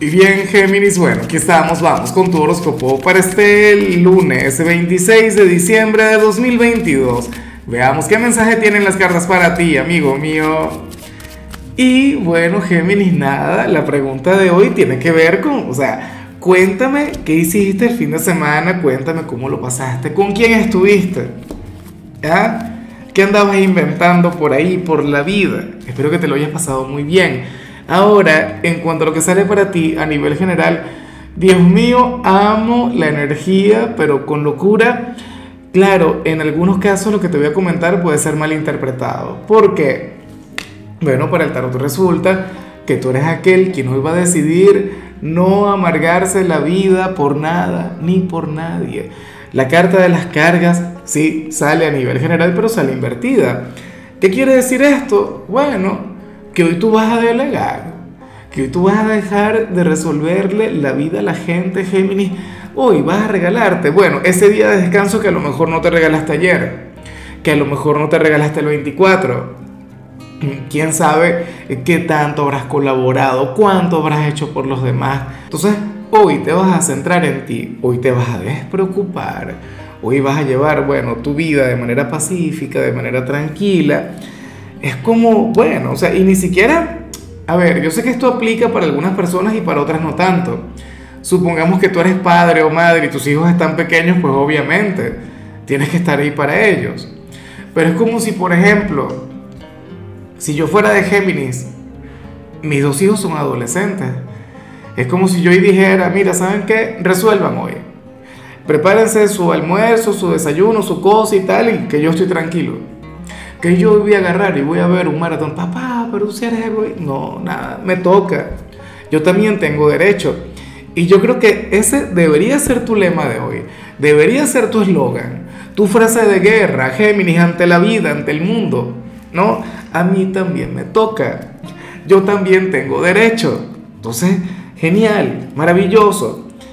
Y bien, Géminis, bueno, aquí estamos, vamos con tu horóscopo para este lunes 26 de diciembre de 2022. Veamos qué mensaje tienen las cartas para ti, amigo mío. Y bueno, Géminis, nada, la pregunta de hoy tiene que ver con, o sea, cuéntame qué hiciste el fin de semana, cuéntame cómo lo pasaste, con quién estuviste, ¿Ah? ¿Qué andabas inventando por ahí, por la vida? Espero que te lo hayas pasado muy bien. Ahora, en cuanto a lo que sale para ti a nivel general, Dios mío, amo la energía, pero con locura. Claro, en algunos casos lo que te voy a comentar puede ser mal interpretado. ¿Por qué? Bueno, para el tarot resulta que tú eres aquel quien hoy va a decidir no amargarse la vida por nada ni por nadie. La carta de las cargas sí sale a nivel general, pero sale invertida. ¿Qué quiere decir esto? Bueno, que hoy tú vas a delegar, que hoy tú vas a dejar de resolverle la vida a la gente, Géminis. Hoy vas a regalarte, bueno, ese día de descanso que a lo mejor no te regalaste ayer, que a lo mejor no te regalaste el 24. Quién sabe qué tanto habrás colaborado, cuánto habrás hecho por los demás. Entonces, hoy te vas a centrar en ti, hoy te vas a despreocupar, hoy vas a llevar, bueno, tu vida de manera pacífica, de manera tranquila es como, bueno, o sea, y ni siquiera, a ver, yo sé que esto aplica para algunas personas y para otras no tanto. Supongamos que tú eres padre o madre y tus hijos están pequeños, pues obviamente tienes que estar ahí para ellos. Pero es como si, por ejemplo, si yo fuera de Géminis, mis dos hijos son adolescentes. Es como si yo y dijera, mira, ¿saben qué? Resuelvan hoy. Prepárense su almuerzo, su desayuno, su cosa y tal, y que yo estoy tranquilo que yo voy a agarrar y voy a ver un maratón, papá, pero si eres egoísta. No, nada, me toca. Yo también tengo derecho. Y yo creo que ese debería ser tu lema de hoy. Debería ser tu eslogan, tu frase de guerra, Géminis, ante la vida, ante el mundo. ¿No? A mí también me toca. Yo también tengo derecho. Entonces, genial, maravilloso.